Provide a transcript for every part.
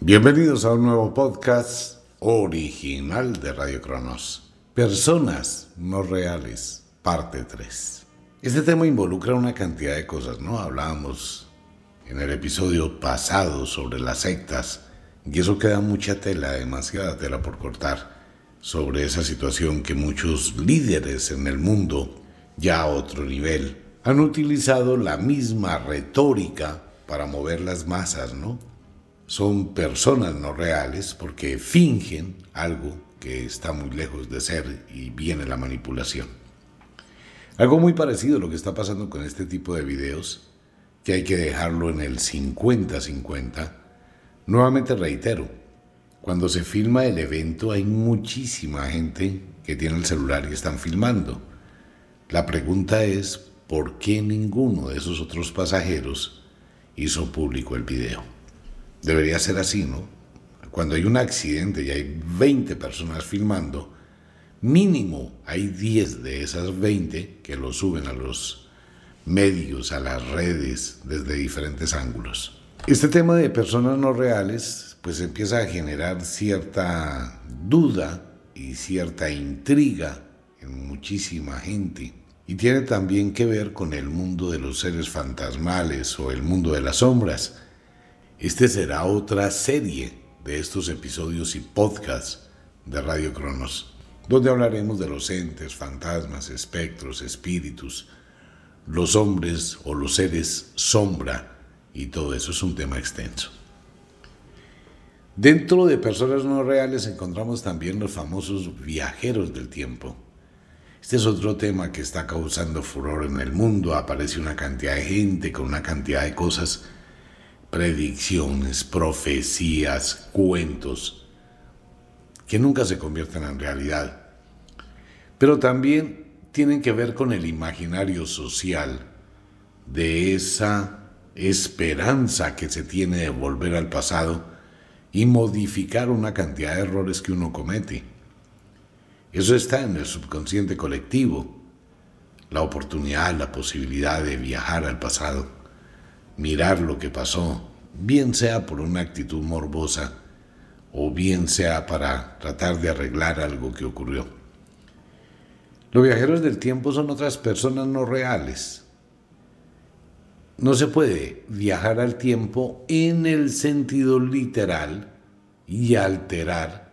Bienvenidos a un nuevo podcast original de Radio Cronos. Personas no reales, parte 3. Este tema involucra una cantidad de cosas, ¿no? Hablábamos en el episodio pasado sobre las sectas y eso queda mucha tela, demasiada tela por cortar sobre esa situación que muchos líderes en el mundo, ya a otro nivel, han utilizado la misma retórica para mover las masas, ¿no? Son personas no reales porque fingen algo que está muy lejos de ser y viene la manipulación. Algo muy parecido a lo que está pasando con este tipo de videos, que hay que dejarlo en el 50-50. Nuevamente reitero, cuando se filma el evento hay muchísima gente que tiene el celular y están filmando. La pregunta es, ¿por qué ninguno de esos otros pasajeros hizo público el video? Debería ser así, ¿no? Cuando hay un accidente y hay 20 personas filmando, mínimo hay 10 de esas 20 que lo suben a los medios, a las redes, desde diferentes ángulos. Este tema de personas no reales, pues empieza a generar cierta duda y cierta intriga en muchísima gente. Y tiene también que ver con el mundo de los seres fantasmales o el mundo de las sombras este será otra serie de estos episodios y podcasts de Radio Cronos, donde hablaremos de los entes, fantasmas, espectros, espíritus, los hombres o los seres sombra, y todo eso es un tema extenso. Dentro de personas no reales encontramos también los famosos viajeros del tiempo. Este es otro tema que está causando furor en el mundo. Aparece una cantidad de gente con una cantidad de cosas predicciones, profecías, cuentos, que nunca se convierten en realidad, pero también tienen que ver con el imaginario social de esa esperanza que se tiene de volver al pasado y modificar una cantidad de errores que uno comete. Eso está en el subconsciente colectivo, la oportunidad, la posibilidad de viajar al pasado mirar lo que pasó, bien sea por una actitud morbosa o bien sea para tratar de arreglar algo que ocurrió. Los viajeros del tiempo son otras personas no reales. No se puede viajar al tiempo en el sentido literal y alterar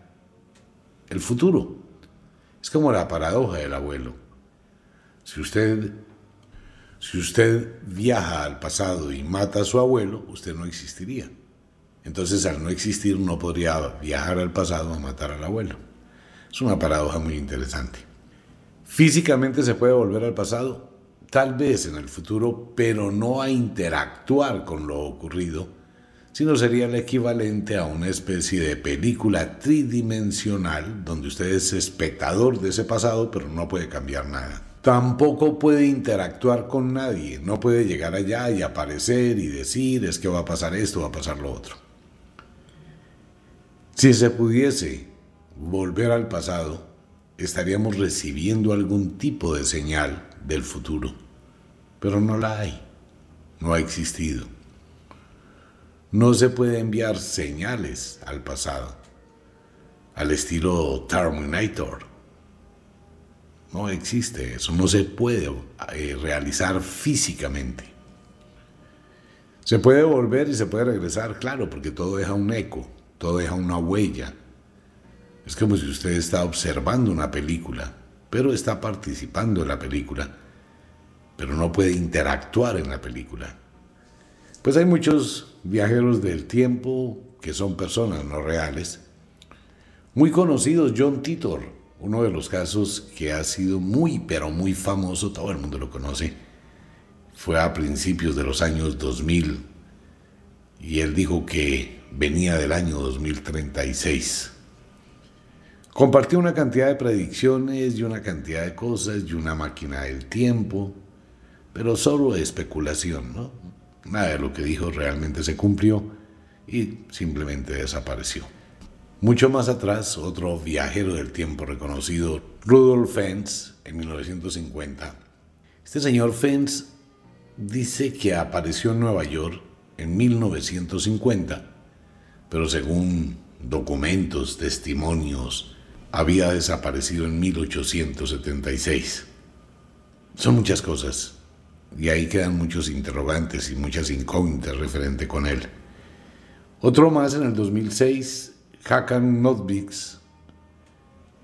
el futuro. Es como la paradoja del abuelo. Si usted si usted viaja al pasado y mata a su abuelo, usted no existiría. Entonces, al no existir, no podría viajar al pasado a matar al abuelo. Es una paradoja muy interesante. Físicamente se puede volver al pasado, tal vez en el futuro, pero no a interactuar con lo ocurrido, sino sería el equivalente a una especie de película tridimensional donde usted es espectador de ese pasado, pero no puede cambiar nada tampoco puede interactuar con nadie, no puede llegar allá y aparecer y decir es que va a pasar esto, va a pasar lo otro. Si se pudiese volver al pasado, estaríamos recibiendo algún tipo de señal del futuro, pero no la hay, no ha existido. No se puede enviar señales al pasado, al estilo Terminator no existe eso, no se puede eh, realizar físicamente. Se puede volver y se puede regresar, claro, porque todo deja un eco, todo deja una huella. Es como si usted está observando una película, pero está participando en la película, pero no puede interactuar en la película. Pues hay muchos viajeros del tiempo que son personas no reales. Muy conocidos, John Titor, uno de los casos que ha sido muy, pero muy famoso, todo el mundo lo conoce, fue a principios de los años 2000 y él dijo que venía del año 2036. Compartió una cantidad de predicciones y una cantidad de cosas y una máquina del tiempo, pero solo especulación, ¿no? Nada de lo que dijo realmente se cumplió y simplemente desapareció. Mucho más atrás, otro viajero del tiempo reconocido, Rudolf Fentz, en 1950. Este señor Fentz dice que apareció en Nueva York en 1950 pero según documentos, testimonios, había desaparecido en 1876. Son muchas cosas, y ahí quedan muchos interrogantes y muchas incógnitas referente con él. Otro más en el 2006, Hakan Notviks,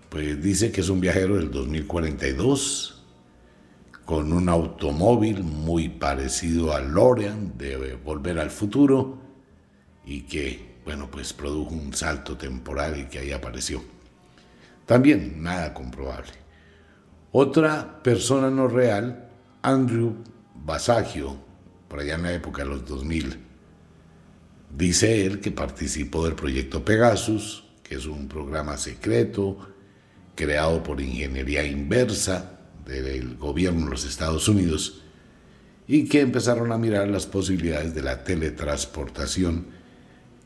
pues dice que es un viajero del 2042 con un automóvil muy parecido al Lorean de Volver al Futuro y que, bueno, pues produjo un salto temporal y que ahí apareció. También nada comprobable. Otra persona no real, Andrew Basagio, por allá en la época de los 2000, dice él que participó del proyecto Pegasus, que es un programa secreto creado por ingeniería inversa del gobierno de los Estados Unidos y que empezaron a mirar las posibilidades de la teletransportación.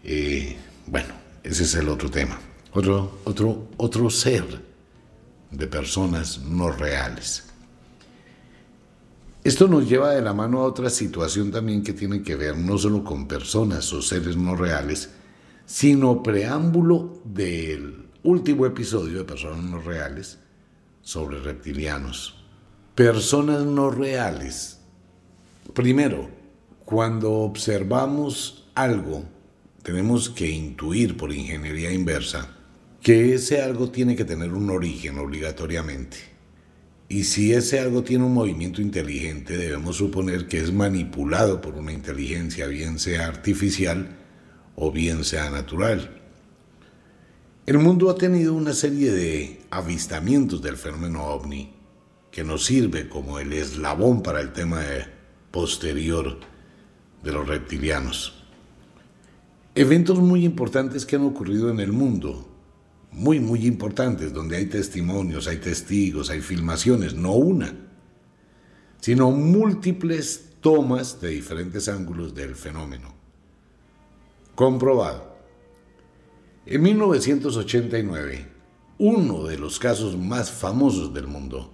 Eh, bueno, ese es el otro tema. Otro, otro, otro ser de personas no reales. Esto nos lleva de la mano a otra situación también que tiene que ver no solo con personas o seres no reales, sino preámbulo del último episodio de Personas no reales sobre reptilianos. Personas no reales. Primero, cuando observamos algo, tenemos que intuir por ingeniería inversa que ese algo tiene que tener un origen obligatoriamente y si ese algo tiene un movimiento inteligente, debemos suponer que es manipulado por una inteligencia, bien sea artificial o bien sea natural. El mundo ha tenido una serie de avistamientos del fenómeno ovni que nos sirve como el eslabón para el tema posterior de los reptilianos. Eventos muy importantes que han ocurrido en el mundo muy, muy importantes, donde hay testimonios, hay testigos, hay filmaciones, no una, sino múltiples tomas de diferentes ángulos del fenómeno. Comprobado. En 1989, uno de los casos más famosos del mundo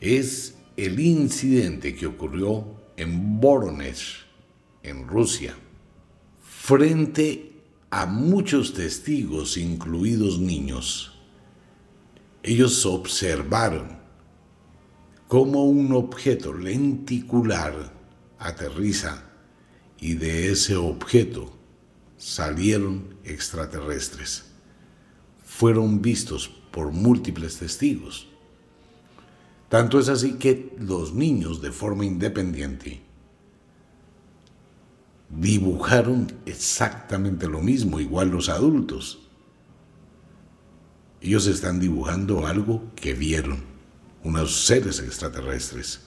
es el incidente que ocurrió en Voronezh, en Rusia, frente a muchos testigos, incluidos niños. Ellos observaron cómo un objeto lenticular aterriza y de ese objeto salieron extraterrestres. Fueron vistos por múltiples testigos. Tanto es así que los niños de forma independiente dibujaron exactamente lo mismo, igual los adultos. Ellos están dibujando algo que vieron, unos seres extraterrestres,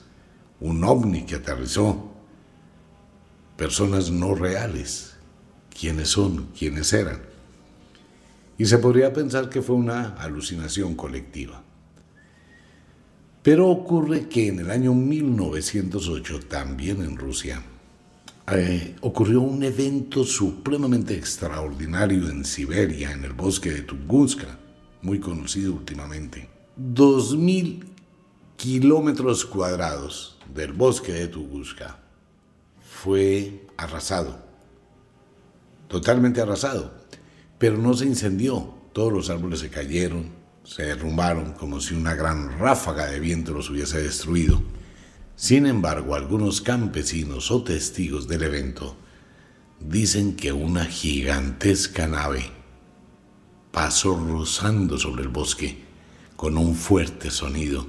un ovni que aterrizó, personas no reales, quiénes son, quiénes eran. Y se podría pensar que fue una alucinación colectiva. Pero ocurre que en el año 1908, también en Rusia, eh, ocurrió un evento supremamente extraordinario en Siberia, en el bosque de Tunguska, muy conocido últimamente. Dos mil kilómetros cuadrados del bosque de Tunguska fue arrasado, totalmente arrasado, pero no se incendió. Todos los árboles se cayeron, se derrumbaron como si una gran ráfaga de viento los hubiese destruido. Sin embargo, algunos campesinos o testigos del evento dicen que una gigantesca nave pasó rozando sobre el bosque con un fuerte sonido.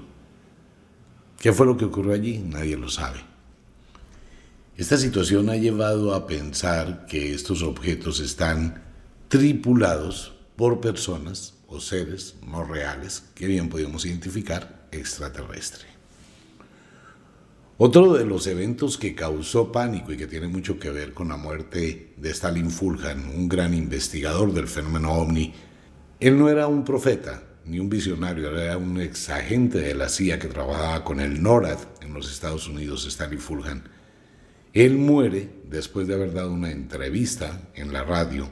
¿Qué fue lo que ocurrió allí? Nadie lo sabe. Esta situación ha llevado a pensar que estos objetos están tripulados por personas o seres no reales que bien podemos identificar extraterrestres. Otro de los eventos que causó pánico y que tiene mucho que ver con la muerte de Stalin Fulhan, un gran investigador del fenómeno ovni, él no era un profeta ni un visionario, era un exagente de la CIA que trabajaba con el NORAD en los Estados Unidos, Stalin Fulhan. Él muere después de haber dado una entrevista en la radio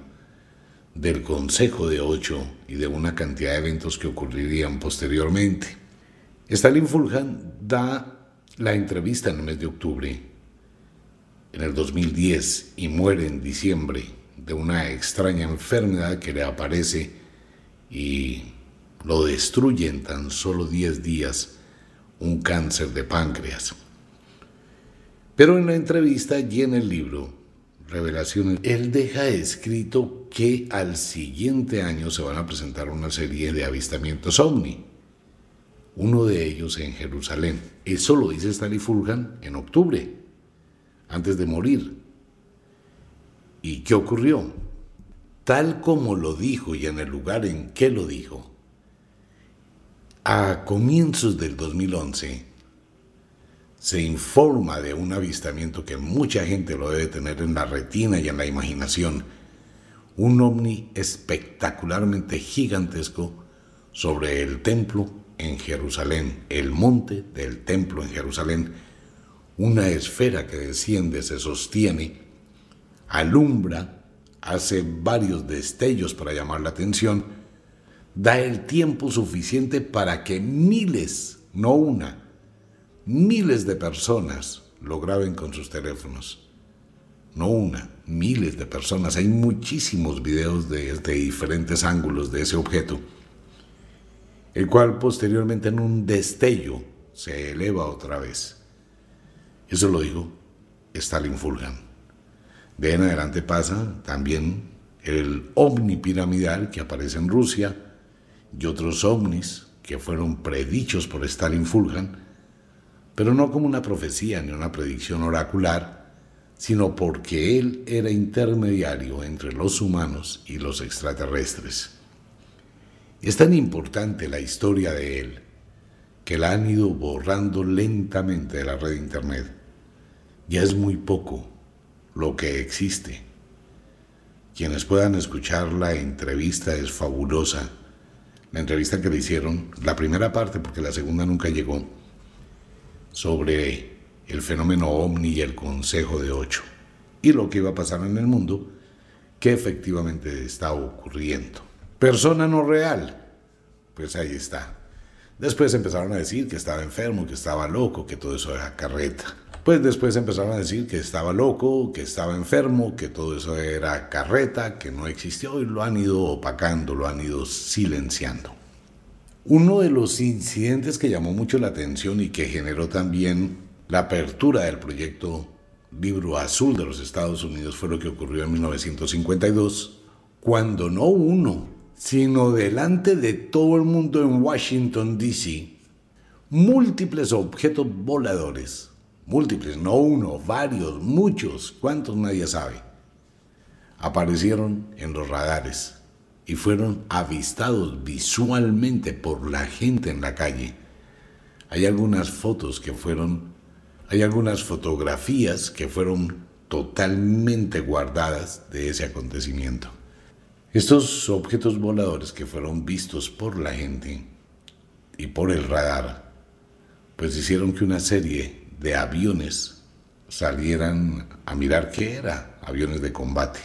del Consejo de Ocho y de una cantidad de eventos que ocurrirían posteriormente. Stalin Fulhan da la entrevista en el mes de octubre, en el 2010, y muere en diciembre de una extraña enfermedad que le aparece y lo destruye en tan solo 10 días un cáncer de páncreas. Pero en la entrevista y en el libro, Revelaciones, él deja escrito que al siguiente año se van a presentar una serie de avistamientos ovni, uno de ellos en Jerusalén. Eso lo dice Stanley Fulgan en octubre, antes de morir. ¿Y qué ocurrió? Tal como lo dijo y en el lugar en que lo dijo, a comienzos del 2011 se informa de un avistamiento que mucha gente lo debe tener en la retina y en la imaginación, un ovni espectacularmente gigantesco sobre el templo en Jerusalén, el monte del templo en Jerusalén, una esfera que desciende, se sostiene, alumbra, hace varios destellos para llamar la atención, da el tiempo suficiente para que miles, no una, miles de personas lo graben con sus teléfonos. No una, miles de personas. Hay muchísimos videos de, diferentes ángulos de ese objeto, el cual posteriormente en un destello se eleva otra vez. Eso lo dijo Stalin Fulgan. De en adelante pasa también el ovni piramidal que aparece en Rusia y otros ovnis que fueron predichos por Stalin Fulgan pero no como una profecía ni una predicción oracular, sino porque él era intermediario entre los humanos y los extraterrestres. Es tan importante la historia de él que la han ido borrando lentamente de la red de Internet. Ya es muy poco lo que existe. Quienes puedan escuchar la entrevista es fabulosa. La entrevista que le hicieron, la primera parte porque la segunda nunca llegó, sobre el fenómeno ovni y el Consejo de Ocho y lo que iba a pasar en el mundo que efectivamente está ocurriendo. Persona no real, pues ahí está. Después empezaron a decir que estaba enfermo, que estaba loco, que todo eso era carreta. Pues después empezaron a decir que estaba loco, que estaba enfermo, que todo eso era carreta, que no existió y lo han ido opacando, lo han ido silenciando. Uno de los incidentes que llamó mucho la atención y que generó también la apertura del proyecto Libro Azul de los Estados Unidos fue lo que ocurrió en 1952, cuando no uno, sino delante de todo el mundo en Washington, D.C., múltiples objetos voladores, múltiples, no uno, varios, muchos, cuántos nadie sabe, aparecieron en los radares y fueron avistados visualmente por la gente en la calle. Hay algunas fotos que fueron, hay algunas fotografías que fueron totalmente guardadas de ese acontecimiento. Estos objetos voladores que fueron vistos por la gente y por el radar, pues hicieron que una serie de aviones salieran a mirar qué era, aviones de combate.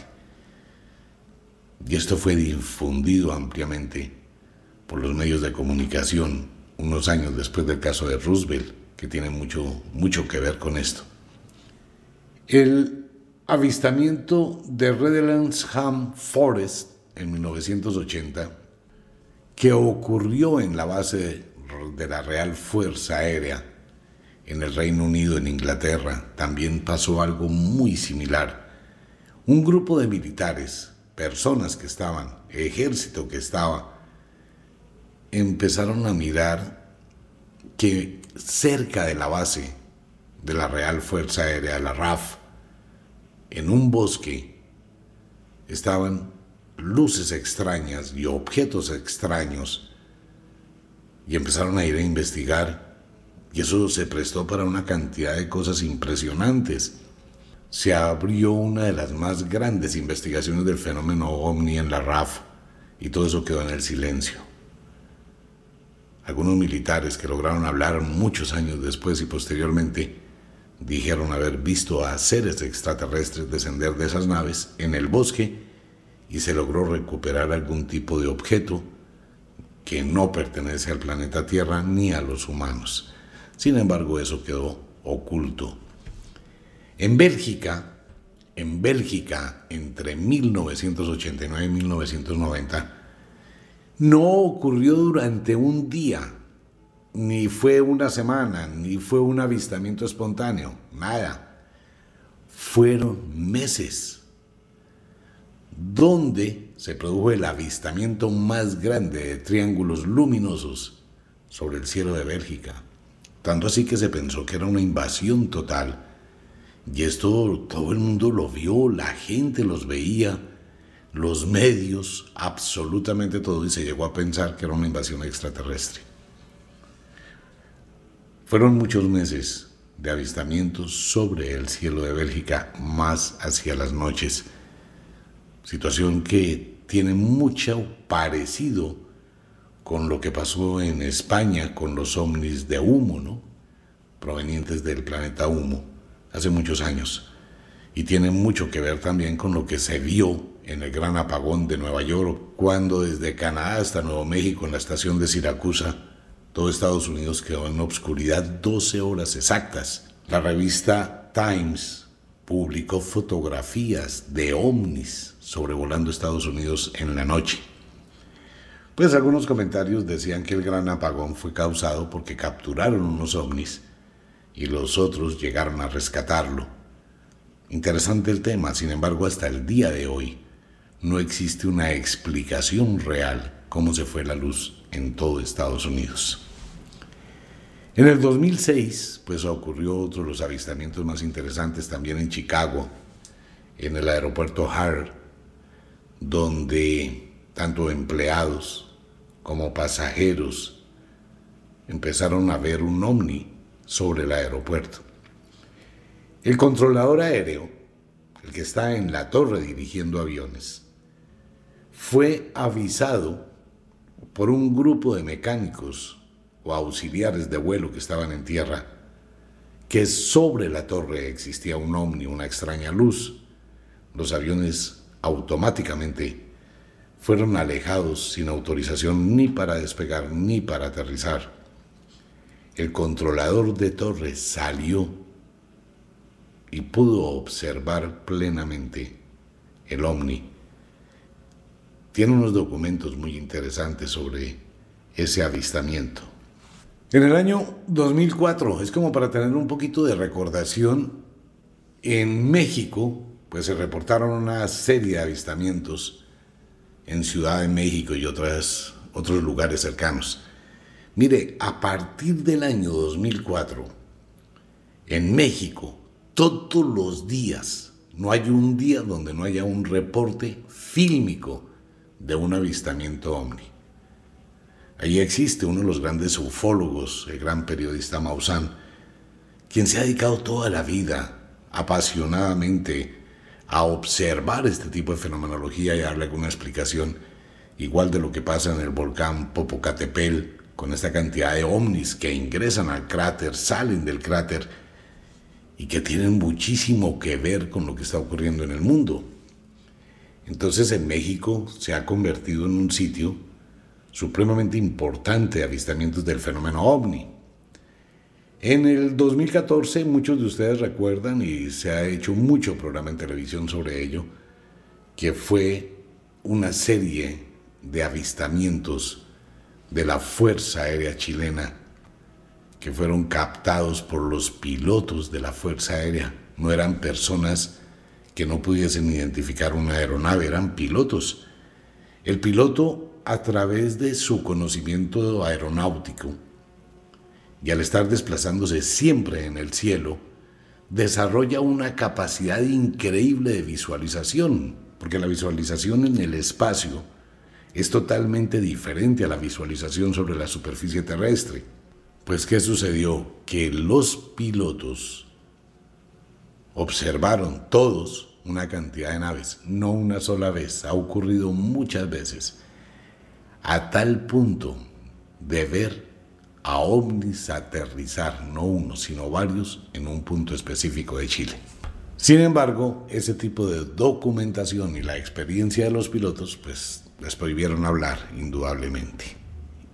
Y esto fue difundido ampliamente por los medios de comunicación unos años después del caso de Roosevelt, que tiene mucho, mucho que ver con esto. El avistamiento de Redlands-Ham Forest en 1980, que ocurrió en la base de la Real Fuerza Aérea en el Reino Unido, en Inglaterra, también pasó algo muy similar. Un grupo de militares personas que estaban, ejército que estaba, empezaron a mirar que cerca de la base de la Real Fuerza Aérea, la RAF, en un bosque, estaban luces extrañas y objetos extraños y empezaron a ir a investigar y eso se prestó para una cantidad de cosas impresionantes se abrió una de las más grandes investigaciones del fenómeno ovni en la RAF y todo eso quedó en el silencio. Algunos militares que lograron hablar muchos años después y posteriormente dijeron haber visto a seres extraterrestres descender de esas naves en el bosque y se logró recuperar algún tipo de objeto que no pertenece al planeta Tierra ni a los humanos. Sin embargo, eso quedó oculto en Bélgica, en Bélgica entre 1989 y 1990 no ocurrió durante un día, ni fue una semana, ni fue un avistamiento espontáneo, nada. Fueron meses donde se produjo el avistamiento más grande de triángulos luminosos sobre el cielo de Bélgica. Tanto así que se pensó que era una invasión total. Y esto todo el mundo lo vio, la gente los veía, los medios, absolutamente todo, y se llegó a pensar que era una invasión extraterrestre. Fueron muchos meses de avistamientos sobre el cielo de Bélgica, más hacia las noches situación que tiene mucho parecido con lo que pasó en España con los ovnis de humo, ¿no? provenientes del planeta humo, hace muchos años. Y tiene mucho que ver también con lo que se vio en el gran apagón de Nueva York, cuando desde Canadá hasta Nuevo México, en la estación de Siracusa, todo Estados Unidos quedó en obscuridad 12 horas exactas. La revista Times publicó fotografías de ovnis sobrevolando Estados Unidos en la noche. Pues algunos comentarios decían que el gran apagón fue causado porque capturaron unos ovnis y los otros llegaron a rescatarlo. Interesante el tema, sin embargo hasta el día de hoy no existe una explicación real cómo se fue la luz en todo Estados Unidos. En el 2006, pues ocurrió otro de los avistamientos más interesantes también en Chicago, en el aeropuerto Hart, donde tanto empleados como pasajeros empezaron a ver un ovni sobre el aeropuerto. El controlador aéreo, el que está en la torre dirigiendo aviones, fue avisado por un grupo de mecánicos o auxiliares de vuelo que estaban en tierra que sobre la torre existía un ovni, una extraña luz. Los aviones automáticamente fueron alejados sin autorización ni para despegar ni para aterrizar. El controlador de torre salió y pudo observar plenamente el ovni. Tiene unos documentos muy interesantes sobre ese avistamiento. En el año 2004, es como para tener un poquito de recordación, en México pues se reportaron una serie de avistamientos en Ciudad de México y otras, otros lugares cercanos. Mire, a partir del año 2004, en México, todos los días, no hay un día donde no haya un reporte fílmico de un avistamiento ovni. Allí existe uno de los grandes ufólogos, el gran periodista Maussan, quien se ha dedicado toda la vida apasionadamente a observar este tipo de fenomenología y darle alguna explicación, igual de lo que pasa en el volcán Popocatépetl, con esta cantidad de ovnis que ingresan al cráter, salen del cráter y que tienen muchísimo que ver con lo que está ocurriendo en el mundo. Entonces en México se ha convertido en un sitio supremamente importante de avistamientos del fenómeno ovni. En el 2014, muchos de ustedes recuerdan, y se ha hecho mucho programa en televisión sobre ello, que fue una serie de avistamientos de la Fuerza Aérea Chilena que fueron captados por los pilotos de la Fuerza Aérea. No eran personas que no pudiesen identificar una aeronave, eran pilotos. El piloto, a través de su conocimiento aeronáutico, y al estar desplazándose siempre en el cielo, desarrolla una capacidad increíble de visualización, porque la visualización en el espacio es totalmente diferente a la visualización sobre la superficie terrestre. Pues ¿qué sucedió? Que los pilotos observaron todos una cantidad de naves, no una sola vez, ha ocurrido muchas veces, a tal punto de ver a ovnis aterrizar, no uno, sino varios, en un punto específico de Chile. Sin embargo, ese tipo de documentación y la experiencia de los pilotos, pues les prohibieron hablar, indudablemente.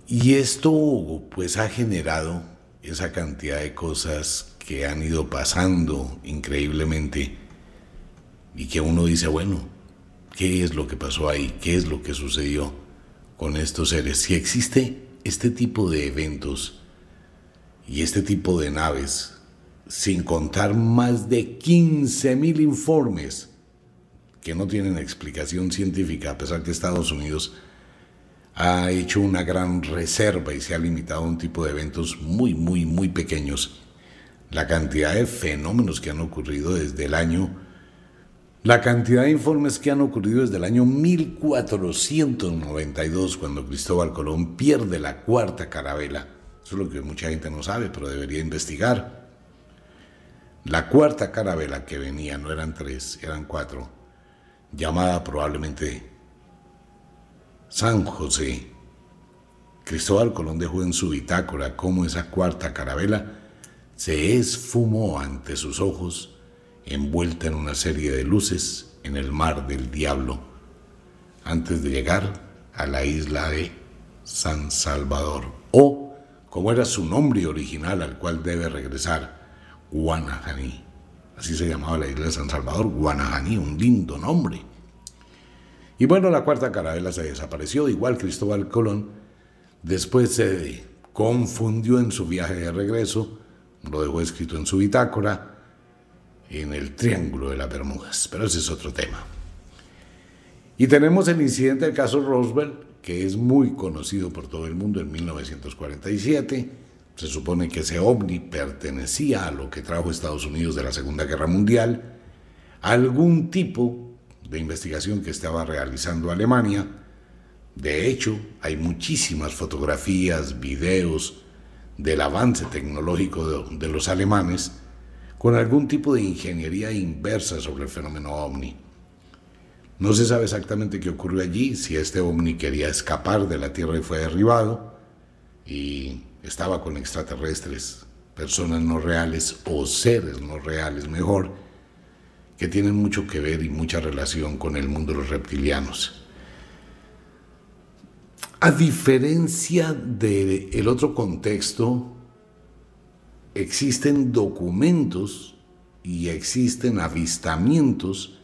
Y esto, pues, ha generado esa cantidad de cosas que han ido pasando increíblemente y que uno dice, bueno, ¿qué es lo que pasó ahí? ¿Qué es lo que sucedió con estos seres? Si existe este tipo de eventos y este tipo de naves, sin contar más de 15.000 informes que no tienen explicación científica, a pesar que Estados Unidos ha hecho una gran reserva y se ha limitado a un tipo de eventos muy, muy, muy pequeños. La cantidad de fenómenos que han ocurrido desde el año, la cantidad de informes que han ocurrido desde el año 1492, cuando Cristóbal Colón pierde la cuarta carabela. Eso es lo que mucha gente no sabe, pero debería investigar. La cuarta carabela que venía, no eran tres, eran cuatro, llamada probablemente San José. Cristóbal Colón dejó en su bitácora cómo esa cuarta carabela se esfumó ante sus ojos, envuelta en una serie de luces en el mar del diablo, antes de llegar a la isla de San Salvador, o, como era su nombre original al cual debe regresar, Guanajaní. Así se llamaba la isla de San Salvador, Guanajaní, un lindo nombre. Y bueno, la cuarta carabela se desapareció, igual Cristóbal Colón. Después se confundió en su viaje de regreso, lo dejó escrito en su bitácora, en el Triángulo de las Bermudas, pero ese es otro tema. Y tenemos el incidente del caso Roosevelt, que es muy conocido por todo el mundo en 1947. Se supone que ese ovni pertenecía a lo que trajo Estados Unidos de la Segunda Guerra Mundial, algún tipo de investigación que estaba realizando Alemania. De hecho, hay muchísimas fotografías, videos del avance tecnológico de, los alemanes con algún tipo de ingeniería inversa sobre el fenómeno ovni. No se sabe exactamente qué ocurrió allí, si este ovni quería escapar de la Tierra y fue derribado y estaba con extraterrestres, personas no reales o seres no reales, mejor, que tienen mucho que ver y mucha relación con el mundo de los reptilianos. A diferencia del otro contexto, existen documentos y existen avistamientos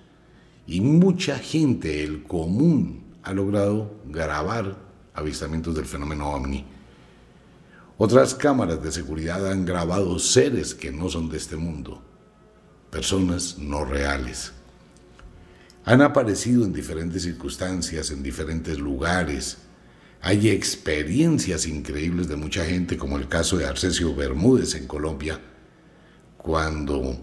y mucha gente, el común, ha logrado grabar avistamientos del fenómeno ovni. Otras cámaras de seguridad han grabado seres que no son de este mundo personas no reales. Han aparecido en diferentes circunstancias, en diferentes lugares. Hay experiencias increíbles de mucha gente, como el caso de Arcesio Bermúdez en Colombia, cuando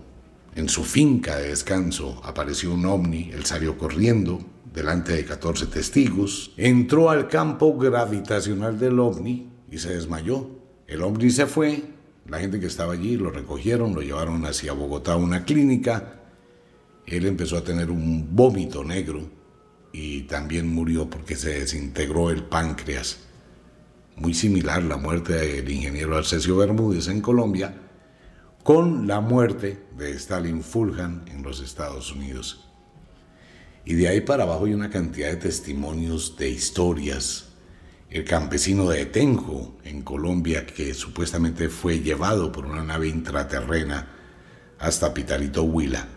en su finca de descanso apareció un ovni, él salió corriendo delante de 14 testigos, entró al campo gravitacional del ovni y se desmayó. El ovni se fue, la gente que estaba allí lo recogieron, lo llevaron hacia Bogotá a una clínica. Él empezó a tener un vómito negro y también murió porque se desintegró el páncreas. Muy similar la muerte del ingeniero Arcesio Bermúdez en Colombia con la muerte de Stalin Fulhan en los Estados Unidos. Y de ahí para abajo hay una cantidad de testimonios, de historias, el campesino de Tenjo, en Colombia, que supuestamente fue llevado por una nave intraterrena hasta Pitalito Huila.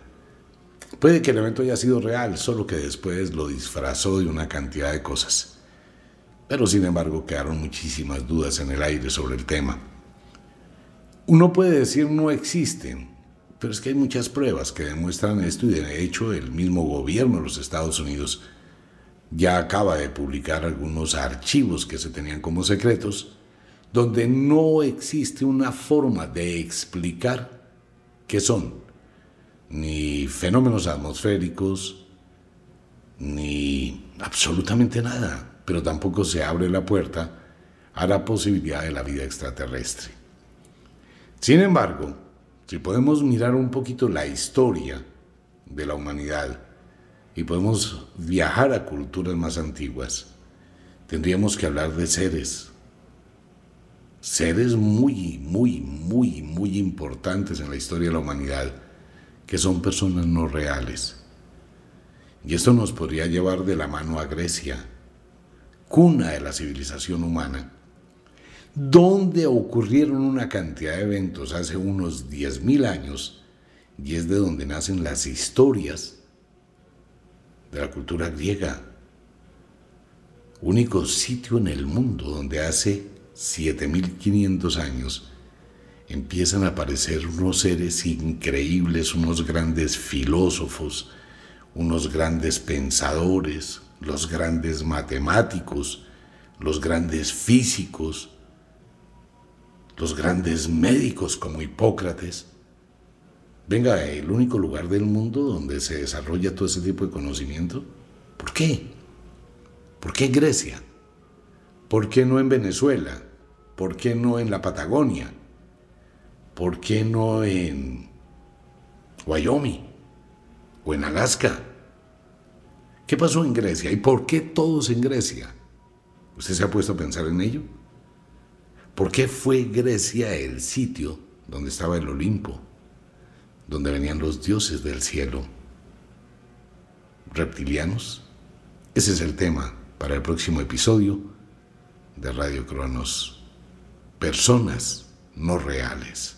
Puede que el evento haya sido real, solo que después lo disfrazó de una cantidad de cosas. Pero sin embargo quedaron muchísimas dudas en el aire sobre el tema. Uno puede decir no existen, pero es que hay muchas pruebas que demuestran esto y de hecho el mismo gobierno de los Estados Unidos ya acaba de publicar algunos archivos que se tenían como secretos, donde no existe una forma de explicar qué son ni fenómenos atmosféricos, ni absolutamente nada, pero tampoco se abre la puerta a la posibilidad de la vida extraterrestre. Sin embargo, si podemos mirar un poquito la historia de la humanidad, y podemos viajar a culturas más antiguas, tendríamos que hablar de seres. Seres muy, muy, muy, muy importantes en la historia de la humanidad, que son personas no reales. Y esto nos podría llevar de la mano a Grecia, cuna de la civilización humana, donde ocurrieron una cantidad de eventos hace unos 10.000 años, y es de donde nacen las historias de la cultura griega. Único sitio en el mundo donde hace 7500 años empiezan a aparecer unos seres increíbles, unos grandes filósofos, unos grandes pensadores, los grandes matemáticos, los grandes físicos, los grandes médicos como Hipócrates. Venga, el único lugar del mundo donde se desarrolla todo ese tipo de conocimiento. ¿Por qué? ¿Por qué en Grecia? ¿Por qué no en Venezuela? ¿Por qué no en la Patagonia? ¿Por qué no en Wyoming o en Alaska? ¿Qué pasó en Grecia y por qué todos en Grecia? ¿Usted se ha puesto a pensar en ello? ¿Por qué fue Grecia el sitio donde estaba el Olimpo, donde venían los dioses del cielo? ¿Reptilianos? Ese es el tema para el próximo episodio de Radio Cronos. Personas no reales.